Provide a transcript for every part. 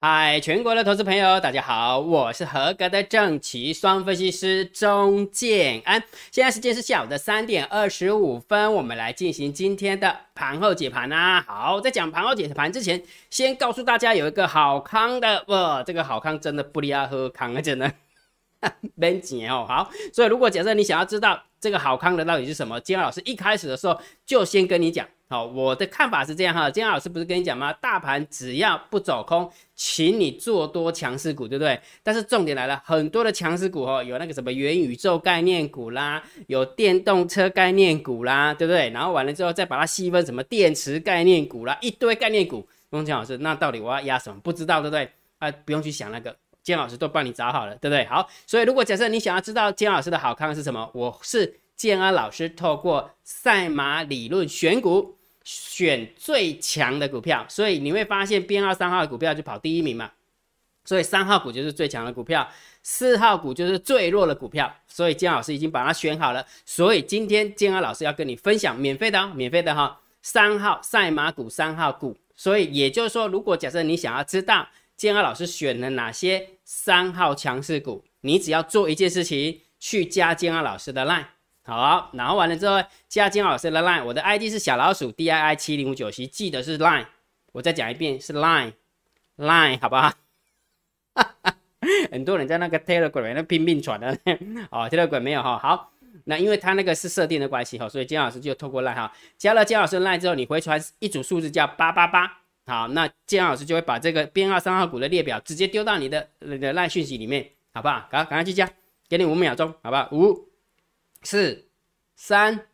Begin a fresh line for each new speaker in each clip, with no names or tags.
嗨，全国的投资朋友，大家好，我是合格的正奇双分析师钟建安。现在时间是下午的三点二十五分，我们来进行今天的盘后解盘啊。好，在讲盘后解盘之前，先告诉大家有一个好康的，哇，这个好康真的不离啊喝康啊，真的。没钱哦，好，所以如果假设你想要知道这个好康的到底是什么，金老师一开始的时候就先跟你讲，好，我的看法是这样哈，金老师不是跟你讲吗？大盘只要不走空，请你做多强势股，对不对？但是重点来了，很多的强势股哦，有那个什么元宇宙概念股啦，有电动车概念股啦，对不对？然后完了之后再把它细分什么电池概念股啦，一堆概念股。钟强老师，那到底我要压什么？不知道，对不对？啊，不用去想那个。姜老师都帮你找好了，对不对？好，所以如果假设你想要知道姜老师的好康是什么，我是建安老师，透过赛马理论选股，选最强的股票，所以你会发现编号三号的股票就跑第一名嘛，所以三号股就是最强的股票，四号股就是最弱的股票，所以姜老师已经把它选好了，所以今天建安老师要跟你分享免费的哦，免费的哈，三号赛马股三号股，所以也就是说，如果假设你想要知道。建安老师选了哪些三号强势股？你只要做一件事情，去加建安老师的 line，好，然后完了之后加建安老师的 line，我的 ID 是小老鼠 D I I 七零五九七，记得是 line，我再讲一遍是 line，line 好不好？很多人在那个 Telegram 那拼命传的，哦，Telegram 没有哈，好，那因为他那个是设定的关系哈，所以建安老师就透过 line 哈，加了建安老师 line 之后，你回传一组数字叫八八八。好，那建安老师就会把这个编号三号股的列表直接丢到你的那个赖讯息里面，好不好？赶赶快去加，给你五秒钟，好不好？五、四、三、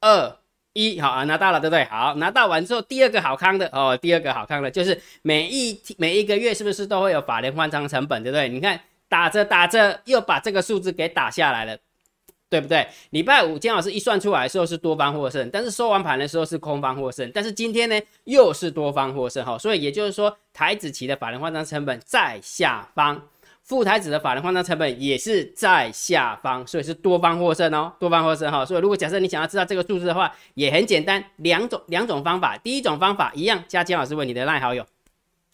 二、一，好啊，拿到了，对不对？好，拿到完之后，第二个好康的哦，第二个好康的就是每一每一个月是不是都会有法人换仓成本，对不对？你看打着打着又把这个数字给打下来了。对不对？礼拜五姜老师一算出来的时候是多方获胜，但是收完盘的时候是空方获胜。但是今天呢又是多方获胜哈，所以也就是说台子期的法人换仓成本在下方，副台子的法人换仓成本也是在下方，所以是多方获胜哦，多方获胜哈。所以如果假设你想要知道这个数字的话，也很简单，两种两种方法。第一种方法一样，加姜老师为你的赖好友。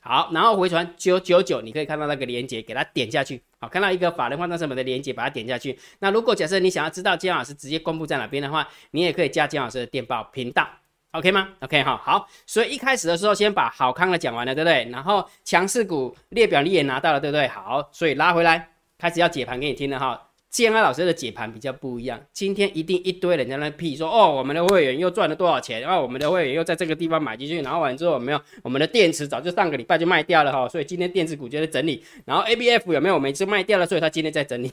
好，然后回传九九九，你可以看到那个链接，给它点下去。好，看到一个法人换仓成本的链接，把它点下去。那如果假设你想要知道姜老师直接公布在哪边的话，你也可以加姜老师的电报频道，OK 吗？OK 哈，好。所以一开始的时候先把好康的讲完了，对不对？然后强势股列表你也拿到了，对不对？好，所以拉回来开始要解盘给你听了哈。建安老师的解盘比较不一样，今天一定一堆人在那屁说哦，我们的会员又赚了多少钱？然后我们的会员又在这个地方买进去，然后完之后有没有？我们的电池早就上个礼拜就卖掉了哈，所以今天电子股就在整理。然后 A B F 有没有？每次卖掉了，所以他今天在整理。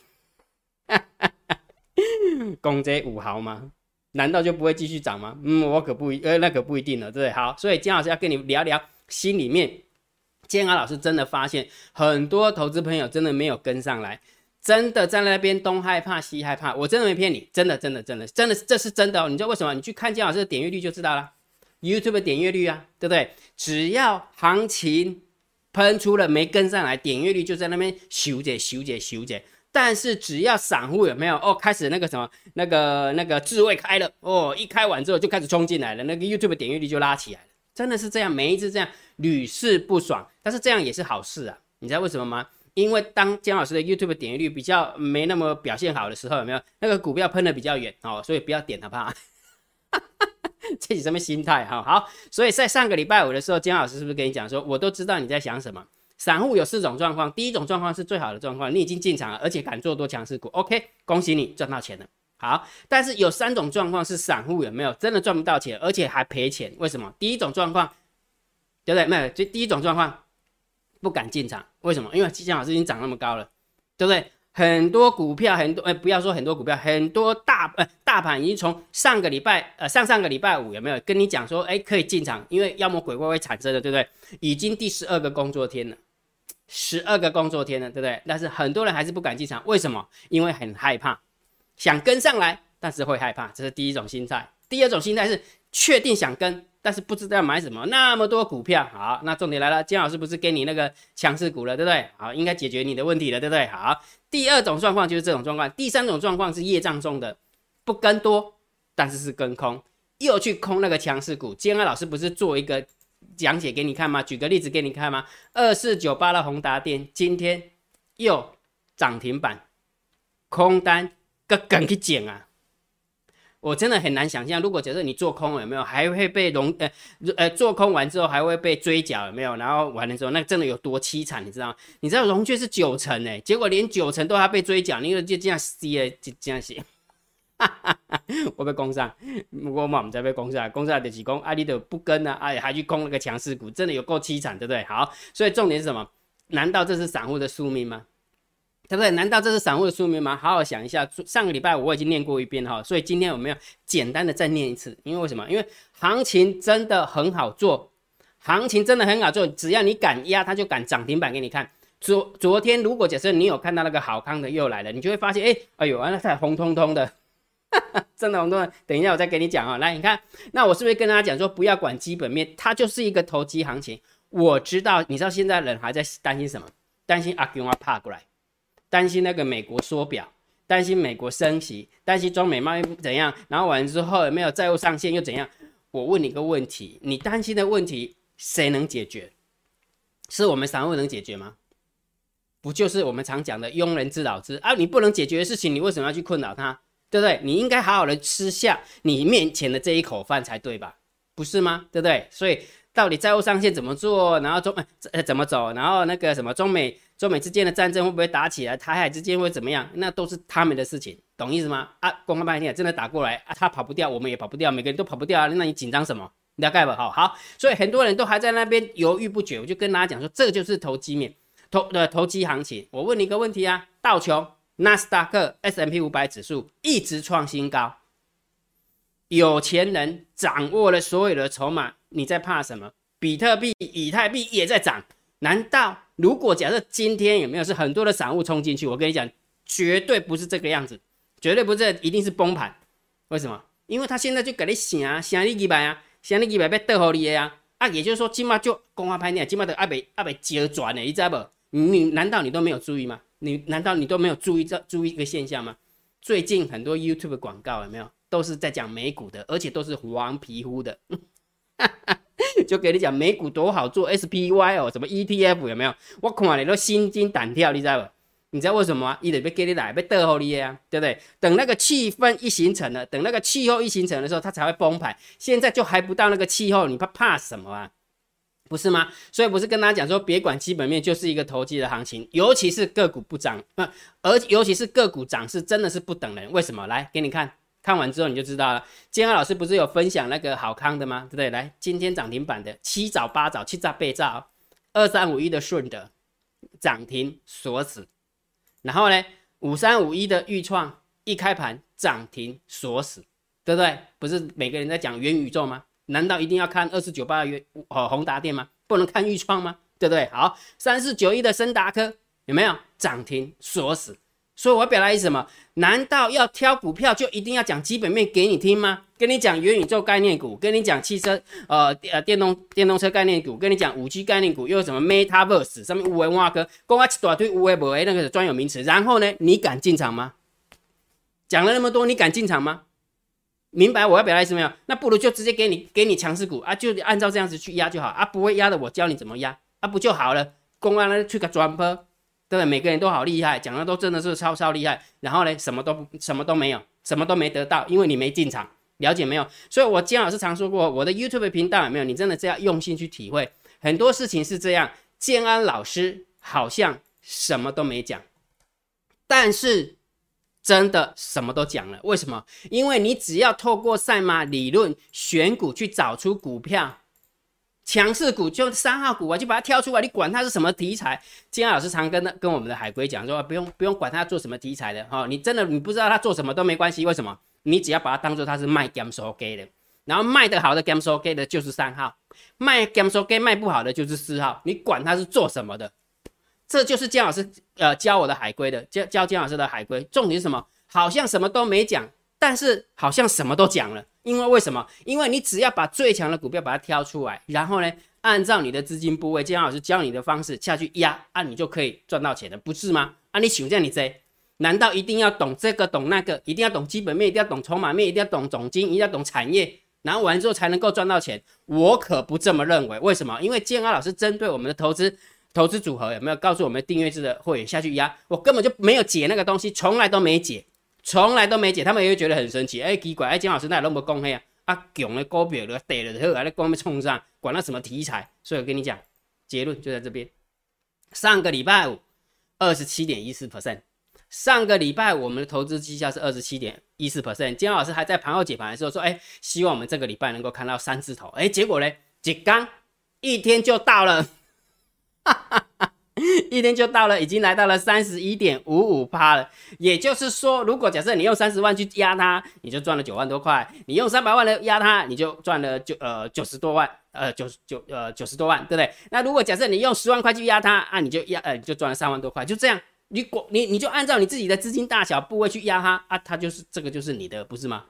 攻这五毫吗？难道就不会继续涨吗？嗯，我可不一，呃，那可不一定了，对？好，所以姜老师要跟你聊聊心里面，建安老师真的发现很多投资朋友真的没有跟上来。真的在那边东害怕西害怕，我真的没骗你，真的真的真的真的这是真的哦。你知道为什么？你去看姜老师的点阅率就知道了，YouTube 点阅率啊，对不对？只要行情喷出了没跟上来，点阅率就在那边修着修着修着。但是只要散户有没有哦，开始那个什么那个那个智慧开了哦，一开完之后就开始冲进来了，那个 YouTube 点阅率就拉起来了，真的是这样，每一次这样屡试不爽。但是这样也是好事啊，你知道为什么吗？因为当姜老师的 YouTube 点击率比较没那么表现好的时候，有没有那个股票喷的比较远哦？所以不要点好不好？这是什么心态哈？好，所以在上个礼拜五的时候，姜老师是不是跟你讲说，我都知道你在想什么？散户有四种状况，第一种状况是最好的状况，你已经进场了，而且敢做多强势股，OK，恭喜你赚到钱了。好，但是有三种状况是散户有没有真的赚不到钱，而且还赔钱？为什么？第一种状况，对不对？没有，就第一种状况。不敢进场，为什么？因为姜老师已经涨那么高了，对不对？很多股票，很多哎，不要说很多股票，很多大呃大盘已经从上个礼拜呃上上个礼拜五有没有跟你讲说，哎，可以进场，因为妖魔鬼怪会产生的，对不对？已经第十二个工作天了，十二个工作天了，对不对？但是很多人还是不敢进场，为什么？因为很害怕，想跟上来，但是会害怕，这是第一种心态。第二种心态是确定想跟。但是不知道买什么，那么多股票，好，那重点来了，金老师不是给你那个强势股了，对不对？好，应该解决你的问题了，对不对？好，第二种状况就是这种状况，第三种状况是业障中的不跟多，但是是跟空，又去空那个强势股。金安老师不是做一个讲解给你看吗？举个例子给你看吗？二四九八的宏达电今天又涨停板，空单个梗去捡啊！我真的很难想象，如果假设你做空有没有，还会被融呃呃做空完之后还会被追缴有没有？然后完了之后，那真的有多凄惨，你知道吗？你知道融券是九成哎，结果连九成都要被追缴，你就这样写就这样写，哈哈！我被攻上，我嘛唔知被攻上，攻上就是讲啊，你都不跟啊，哎还去攻那个强势股，真的有够凄惨，对不对？好，所以重点是什么？难道这是散户的宿命吗？对不对？难道这是散户的宿命吗？好好想一下。上个礼拜我已经念过一遍哈，所以今天我们要简单的再念一次。因为为什么？因为行情真的很好做，行情真的很好做，只要你敢压，它就敢涨停板给你看。昨昨天如果假设你有看到那个好康的又来了，你就会发现，哎，哎呦，那太红彤彤的，真的红彤彤。等一下我再给你讲啊，来，你看，那我是不是跟大家讲说，不要管基本面，它就是一个投机行情。我知道，你知道现在人还在担心什么？担心阿 Q 啊怕过来。担心那个美国缩表，担心美国升息，担心中美贸易怎样，然后完了之后没有债务上限又怎样？我问你个问题，你担心的问题谁能解决？是我们散户能解决吗？不就是我们常讲的庸人自扰之啊？你不能解决的事情，你为什么要去困扰他？对不对？你应该好好的吃下你面前的这一口饭才对吧？不是吗？对不对？所以到底债务上限怎么做？然后中呃怎么走？然后那个什么中美。中美之间的战争会不会打起来？台海之间会怎么样？那都是他们的事情，懂意思吗？啊，公开半天真的打过来啊，他跑不掉，我们也跑不掉，每个人都跑不掉啊，那你紧张什么？了解吧？好好，所以很多人都还在那边犹豫不决。我就跟大家讲说，这个就是投机面，投的投机行情。我问你一个问题啊，道琼、纳斯达克、S M P 五百指数一直创新高，有钱人掌握了所有的筹码，你在怕什么？比特币、以太币也在涨。难道如果假设今天有没有是很多的散户冲进去？我跟你讲，绝对不是这个样子，绝对不是，一定是崩盘。为什么？因为他现在就给你想啊，想你几百啊，想你几百被倒好你的呀啊！也就是说，今嘛就公开拍你，今嘛的阿北阿北折转的，你知道不？你难道你都没有注意吗？你难道你都没有注意这注意一个现象吗？最近很多 YouTube 广告有没有都是在讲美股的，而且都是黄皮肤的。就给你讲美股多好做，SPY 哦，什么 ETF 有没有？我看你都心惊胆跳，你知道不？你知道为什么吗？一直被给你来被逗候你呀，对不对？等那个气氛一形成了，等那个气候一形成的时候，它才会崩盘。现在就还不到那个气候，你怕怕什么啊？不是吗？所以不是跟大家讲说，别管基本面，就是一个投机的行情，尤其是个股不涨，那而尤其是个股涨势真的是不等人。为什么？来给你看。看完之后你就知道了。今天老师不是有分享那个好康的吗？对不对？来，今天涨停板的七早八早七早八早，二三五一的顺德涨停锁死，然后呢，五三五一的豫创一开盘涨停锁死，对不对？不是每个人在讲元宇宙吗？难道一定要看二四九八的元哦宏达电吗？不能看豫创吗？对不对？好，三四九一的森达科有没有涨停锁死？所以我要表达意思什么？难道要挑股票就一定要讲基本面给你听吗？跟你讲元宇宙概念股，跟你讲汽车呃呃电动电动车概念股，跟你讲五 G 概念股，又有什么 Metaverse 上面五维挖哥，公开一大堆五维不维那个专有名词，然后呢，你敢进场吗？讲了那么多，你敢进场吗？明白我要表达意思没有？那不如就直接给你给你强势股啊，就按照这样子去压就好啊，不会压的我教你怎么压啊，不就好了？公安呢去个转播。对不对？每个人都好厉害，讲的都真的是超超厉害。然后呢，什么都什么都没有，什么都没得到，因为你没进场，了解没有？所以我姜老师常说过，我的 YouTube 频道有没有？你真的这样用心去体会，很多事情是这样。建安老师好像什么都没讲，但是真的什么都讲了。为什么？因为你只要透过赛马理论选股去找出股票。强势股就三号股啊，就把它挑出来，你管它是什么题材。金老师常跟跟我们的海龟讲说，不用不用管它做什么题材的哈，你真的你不知道它做什么都没关系。为什么？你只要把它当做它是卖 game So Gay 的，然后卖得好的 game So Gay 的就是三号，卖 game So Gay 卖不好的就是四号。你管它是做什么的，这就是姜老师呃教我的海龟的教教姜老师的海龟。重点是什么？好像什么都没讲，但是好像什么都讲了。因为为什么？因为你只要把最强的股票把它挑出来，然后呢，按照你的资金部位，姜老师教你的方式下去压，啊，你就可以赚到钱了，不是吗？啊，你想这样你这，难道一定要懂这个懂那个，一定要懂基本面，一定要懂筹码面，一定要懂总金，一定要懂产业，然后完之后才能够赚到钱。我可不这么认为。为什么？因为建安老师针对我们的投资投资组合有没有告诉我们订阅制的会员下去压？我根本就没有解那个东西，从来都没解，从来都没解。他们也会觉得很神奇，哎，奇怪，哎，金老师那那么公黑啊？啊，囧的股票了，跌了后还在光面冲上，管他什么题材。所以我跟你讲，结论就在这边。上个礼拜五，二十七点一四 percent。上个礼拜我们的投资绩效是二十七点一四 percent。金老师还在盘后解盘的时候说，哎，希望我们这个礼拜能够看到三字头。哎，结果呢，几刚一天就到了，哈哈哈。一天就到了，已经来到了三十一点五五趴了。也就是说，如果假设你用三十万去压它，你就赚了九万多块；你用三百万来压它，你就赚了九呃九十多万，呃九九呃九十多万，对不对？那如果假设你用十万块去压它啊，你就压呃你就赚了三万多块。就这样，你果你你就按照你自己的资金大小部位去压它啊，它就是这个就是你的，不是吗？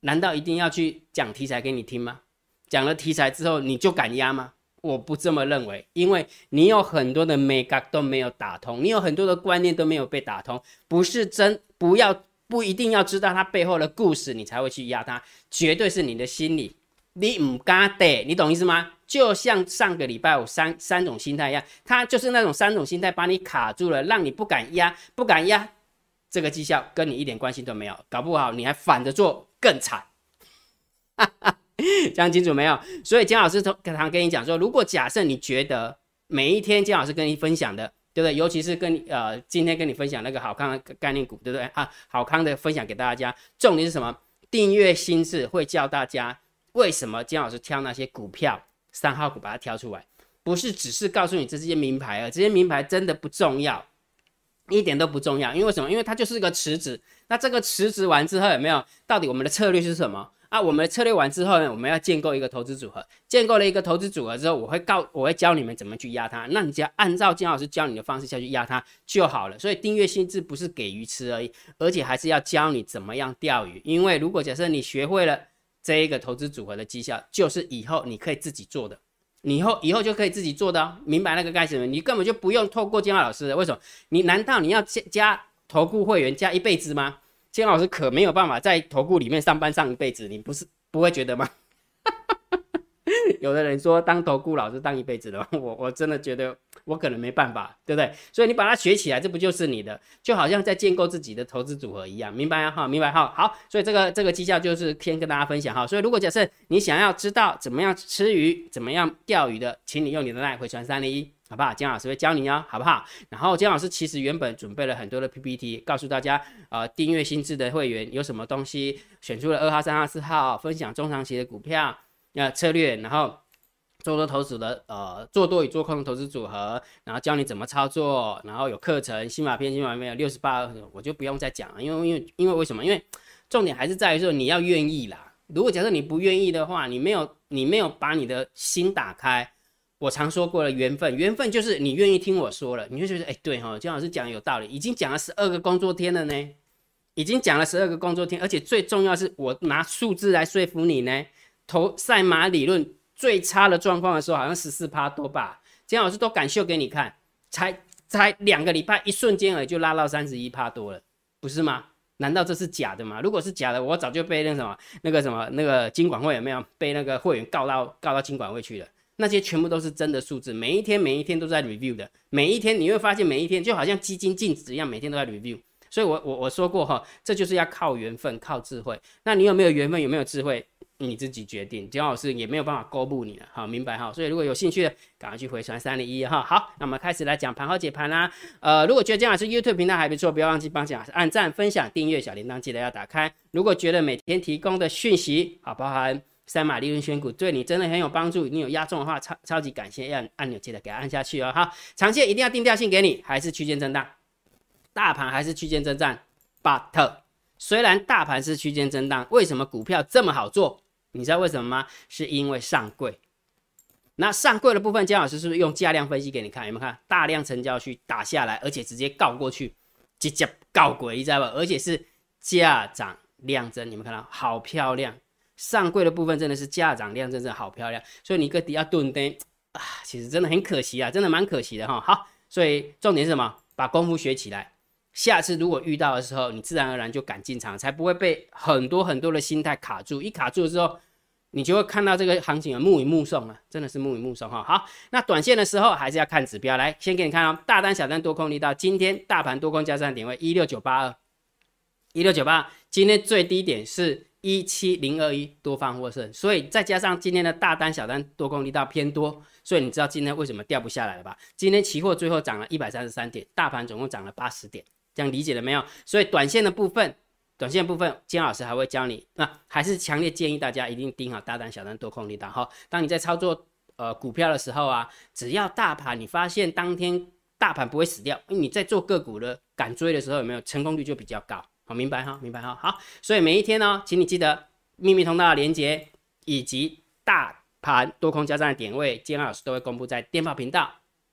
难道一定要去讲题材给你听吗？讲了题材之后，你就敢压吗？我不这么认为，因为你有很多的 make up 都没有打通，你有很多的观念都没有被打通，不是真不要不一定要知道它背后的故事，你才会去压它，绝对是你的心理，你唔敢得，你懂意思吗？就像上个礼拜五三三种心态一样，它就是那种三种心态把你卡住了，让你不敢压，不敢压，这个绩效跟你一点关系都没有，搞不好你还反着做更惨，哈哈。讲清楚没有？所以姜老师从常跟你讲说，如果假设你觉得每一天姜老师跟你分享的，对不对？尤其是跟你呃今天跟你分享那个好康的概念股，对不对？啊，好康的分享给大家，重点是什么？订阅心智会教大家为什么姜老师挑那些股票三号股把它挑出来，不是只是告诉你这些名牌啊，这些名牌真的不重要，一点都不重要。因为什么？因为它就是一个池子。那这个池子完之后有没有？到底我们的策略是什么？啊，我们策略完之后呢，我们要建构一个投资组合。建构了一个投资组合之后，我会告，我会教你们怎么去压它。那你只要按照金老师教你的方式下去压它就好了。所以订阅心智不是给鱼吃而已，而且还是要教你怎么样钓鱼。因为如果假设你学会了这一个投资组合的绩效，就是以后你可以自己做的，你以后以后就可以自己做的哦。明白那个概念吗？你根本就不用透过金老师的。为什么？你难道你要加加投顾会员加一辈子吗？金老师可没有办法在投顾里面上班上一辈子，你不是不会觉得吗？有的人说当投顾老师当一辈子的，我我真的觉得我可能没办法，对不对？所以你把它学起来，这不就是你的？就好像在建构自己的投资组合一样，明白哈？明白哈？好，所以这个这个绩效就是先跟大家分享哈。所以如果假设你想要知道怎么样吃鱼、怎么样钓鱼的，请你用你的赖回传三零一。好不好？姜老师会教你哦，好不好？然后姜老师其实原本准备了很多的 PPT，告诉大家，呃，订阅新智的会员有什么东西，选出了二号、三号、四号，分享中长期的股票，呃，策略，然后做多投资的，呃，做多与做空投资组合，然后教你怎么操作，然后有课程，新马片、新马片有六十八，我就不用再讲了，因为因为因为为什么？因为重点还是在于说你要愿意啦。如果假设你不愿意的话，你没有你没有把你的心打开。我常说过了，缘分，缘分就是你愿意听我说了，你就觉得，哎，对哈，姜老师讲有道理，已经讲了十二个工作天了呢，已经讲了十二个工作天，而且最重要是我拿数字来说服你呢。投赛马理论最差的状况的时候，好像十四趴多吧，姜老师都敢秀给你看，才才两个礼拜，一瞬间而已就拉到三十一趴多了，不是吗？难道这是假的吗？如果是假的，我早就被那什么那个什么那个金管会有没有被那个会员告到告到金管会去了？那些全部都是真的数字，每一天每一天都在 review 的，每一天你会发现每一天就好像基金净值一样，每天都在 review。所以，我我我说过哈，这就是要靠缘分，靠智慧。那你有没有缘分，有没有智慧，你自己决定。姜老师也没有办法公布你了，好，明白哈。所以，如果有兴趣的，赶快去回传三零一哈。好，那我们开始来讲盘后解盘啦。呃，如果觉得姜老师 YouTube 频道还不错，不要忘记帮姜老师按赞、分享、订阅小铃铛，记得要打开。如果觉得每天提供的讯息好，包含。三马利润选股对你真的很有帮助，你有压中的话，超超级感谢，按按钮记得给按下去哦。好，长线一定要定调性给你，还是区间震荡，大盘还是区间震荡。But 虽然大盘是区间震荡，为什么股票这么好做？你知道为什么吗？是因为上柜。那上柜的部分，姜老师是不是用价量分析给你看？有没有看大量成交区打下来，而且直接告过去，直接告鬼，你知道吧？而且是价涨量增，你们看到好漂亮。上柜的部分真的是价涨量真的好漂亮，所以你个底要蹲灯啊，其实真的很可惜啊，真的蛮可惜的哈。好，所以重点是什么？把功夫学起来，下次如果遇到的时候，你自然而然就敢进场，才不会被很多很多的心态卡住。一卡住之后，你就会看到这个行情啊，目影目送啊，真的是目影目送哈。好，那短线的时候还是要看指标，来先给你看哦，大单、小单、多空力道，今天大盘多空交战点位一六九八二，一六九八，今天最低点是一七零二一，多方获胜，所以再加上今天的大单、小单、多空力道偏多，所以你知道今天为什么掉不下来了吧？今天期货最后涨了一百三十三点，大盘总共涨了八十点，这样理解了没有？所以短线的部分。短线部分，金老师还会教你，那还是强烈建议大家一定盯好大单、小单、多空力道哈。当你在操作呃股票的时候啊，只要大盘你发现当天大盘不会死掉，因为你在做个股的敢追的时候，有没有成功率就比较高？好，明白哈，明白哈。好，所以每一天呢，请你记得秘密通道的连接以及大盘多空交战的点位，金老师都会公布在电报频道。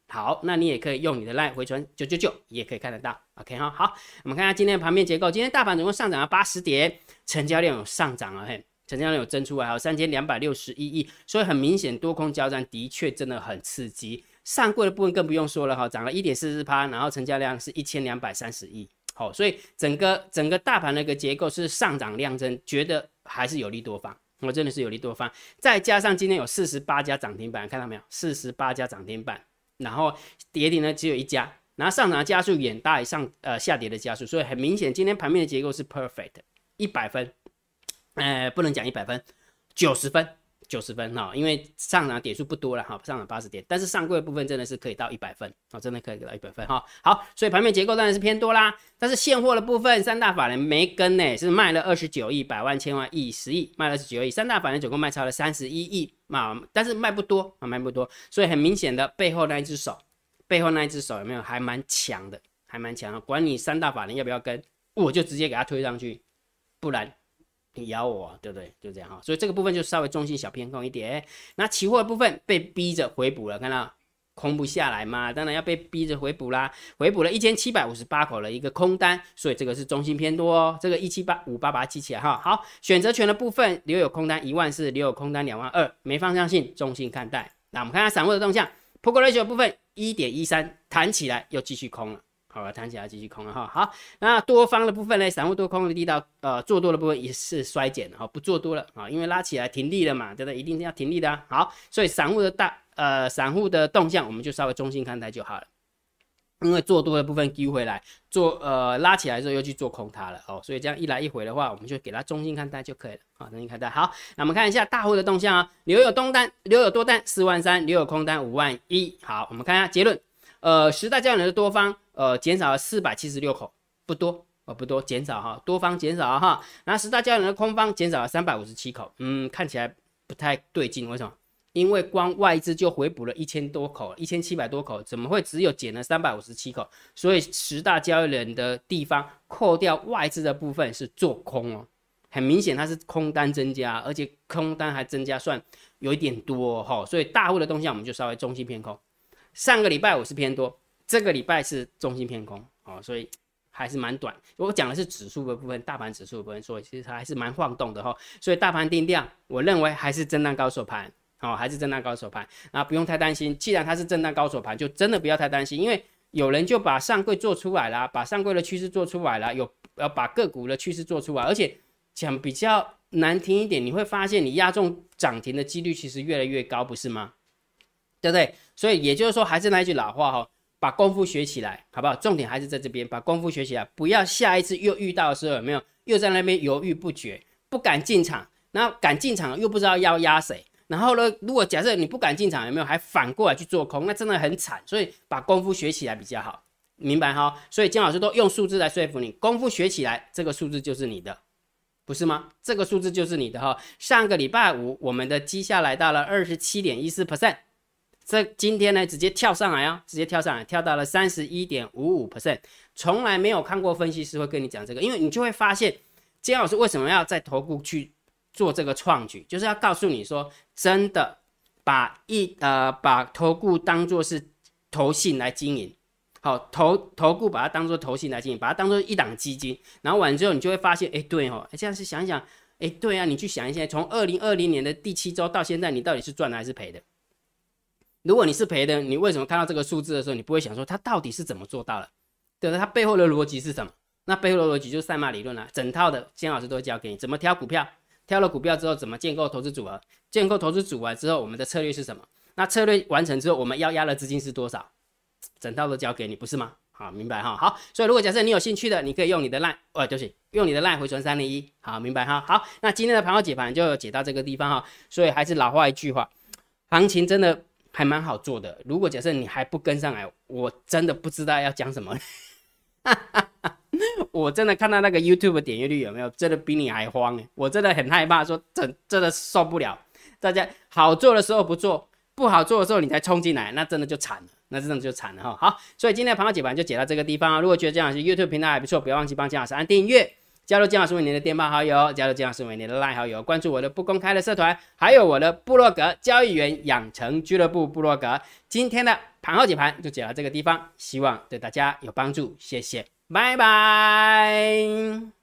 好，那你也可以用你的 line 回传九九九，也可以看得到。OK 哈，好，我们看一下今天的盘面结构。今天大盘总共上涨了八十点，成交量有上涨了，嘿，成交量有增出来，还有三千两百六十一亿，所以很明显多空交战的确真的很刺激。上柜的部分更不用说了哈，涨了一点四四趴，然后成交量是一千两百三十亿。好，所以整个整个大盘的一个结构是上涨量增，觉得还是有利多方，我真的是有利多方。再加上今天有四十八家涨停板，看到没有？四十八家涨停板。然后跌停呢只有一家，然后上涨的加速远大于上呃下跌的加速，所以很明显今天盘面的结构是 perfect 一百分，呃不能讲一百分，九十分九十分哈，因为上涨点数不多了哈，上涨八十点，但是上柜的部分真的是可以到一百分啊，真的可以到一百分哈。好，所以盘面结构当然是偏多啦，但是现货的部分三大法人没跟呢，是卖了二十九亿百万千万亿十亿，卖了十九亿，三大法人总共卖超了三十一亿。啊，但是卖不多啊，卖不多，所以很明显的背后那一只手，背后那一只手有没有还蛮强的，还蛮强的。管你三大法人要不要跟，我就直接给他推上去，不然你咬我，对不对？就这样哈。所以这个部分就稍微中性小偏空一点。那期货的部分被逼着回补了，看到？空不下来嘛，当然要被逼着回补啦。回补了一千七百五十八口的一个空单，所以这个是中性偏多哦。这个一七八五八八记起来哈。好，选择权的部分留有空单一万四，留有空单两万二，没方向性，中性看待。那我们看下散户的动向，Put Ratio 部分一点一三弹起来又继续空了，好了，弹起来继续空了哈。好，那多方的部分呢，散户多空的力道，呃，做多的部分也是衰减的哈，不做多了啊，因为拉起来停利了嘛，对不对？一定是要停利的啊。好，所以散户的大。呃，散户的动向我们就稍微中性看待就好了，因为做多的部分丢回来，做呃拉起来之后又去做空它了哦，所以这样一来一回的话，我们就给它中性看待就可以了啊，中性看待。好，那我们看一下大户的动向啊，留有多单，留有多单四万三，留有空单五万一。好，我们看一下结论，呃，十大交易人的多方呃减少了四百七十六口，不多哦，不多，减少哈，多方减少哈，然后十大交易人的空方减少了三百五十七口，嗯，看起来不太对劲，为什么？因为光外资就回补了一千多口，一千七百多口，怎么会只有减了三百五十七口？所以十大交易人的地方扣掉外资的部分是做空哦，很明显它是空单增加，而且空单还增加算有一点多哈，所以大户的动向我们就稍微中心偏空。上个礼拜我是偏多，这个礼拜是中心偏空哦，所以还是蛮短。我讲的是指数的部分，大盘指数的部分，所以其实它还是蛮晃动的哈。所以大盘定调，我认为还是震荡高手盘。哦，还是震荡高手盘，那不用太担心。既然它是震荡高手盘，就真的不要太担心，因为有人就把上柜做出来了，把上柜的趋势做出来了，有要把个股的趋势做出来，而且讲比较难听一点，你会发现你压中涨停的几率其实越来越高，不是吗？对不对？所以也就是说，还是那句老话哈，把功夫学起来，好不好？重点还是在这边，把功夫学起来，不要下一次又遇到的时候有没有又在那边犹豫不决，不敢进场，然后敢进场又不知道要压谁。然后呢？如果假设你不敢进场，有没有还反过来去做空？那真的很惨。所以把功夫学起来比较好，明白哈？所以金老师都用数字来说服你，功夫学起来，这个数字就是你的，不是吗？这个数字就是你的哈。上个礼拜五，我们的绩效来到了二十七点一四 percent，这今天呢直接跳上来啊，直接跳上来，跳到了三十一点五五 percent。从来没有看过分析师会跟你讲这个，因为你就会发现金老师为什么要在投顾去。做这个创举，就是要告诉你说，真的把一呃把投顾当做是投信来经营，好投投顾把它当做投信来经营，把它当做一档基金，然后完之后你就会发现，哎对哦，这样是想一想，哎对啊，你去想一下，从二零二零年的第七周到现在，你到底是赚的还是赔的？如果你是赔的，你为什么看到这个数字的时候，你不会想说它到底是怎么做到的？对的，它背后的逻辑是什么？那背后的逻辑就是赛马理论啊，整套的金老师都会教给你怎么挑股票。挑了股票之后怎么建构投资组合？建构投资组合之后，我们的策略是什么？那策略完成之后，我们要压的资金是多少？整套都交给你，不是吗？好，明白哈。好，所以如果假设你有兴趣的，你可以用你的 line，呃，就是用你的 line 回传三零一。好，明白哈。好，那今天的盘后解盘就解到这个地方哈。所以还是老话一句话，行情真的还蛮好做的。如果假设你还不跟上来，我真的不知道要讲什么。我真的看到那个 YouTube 点阅率有没有，真的比你还慌哎！我真的很害怕，说真真的受不了。大家好做的时候不做，不好做的时候你才冲进来，那真的就惨了。那真的就惨了哈。好，所以今天的盘后解盘就解到这个地方啊。如果觉得姜老师 YouTube 频道还不错，不要忘记帮姜老师按订阅，加入金老师为您的电报好友，加入金老师为您的拉好友，关注我的不公开的社团，还有我的部落格交易员养成俱乐部部落格。今天的盘后解盘就解到这个地方，希望对大家有帮助，谢谢，拜拜。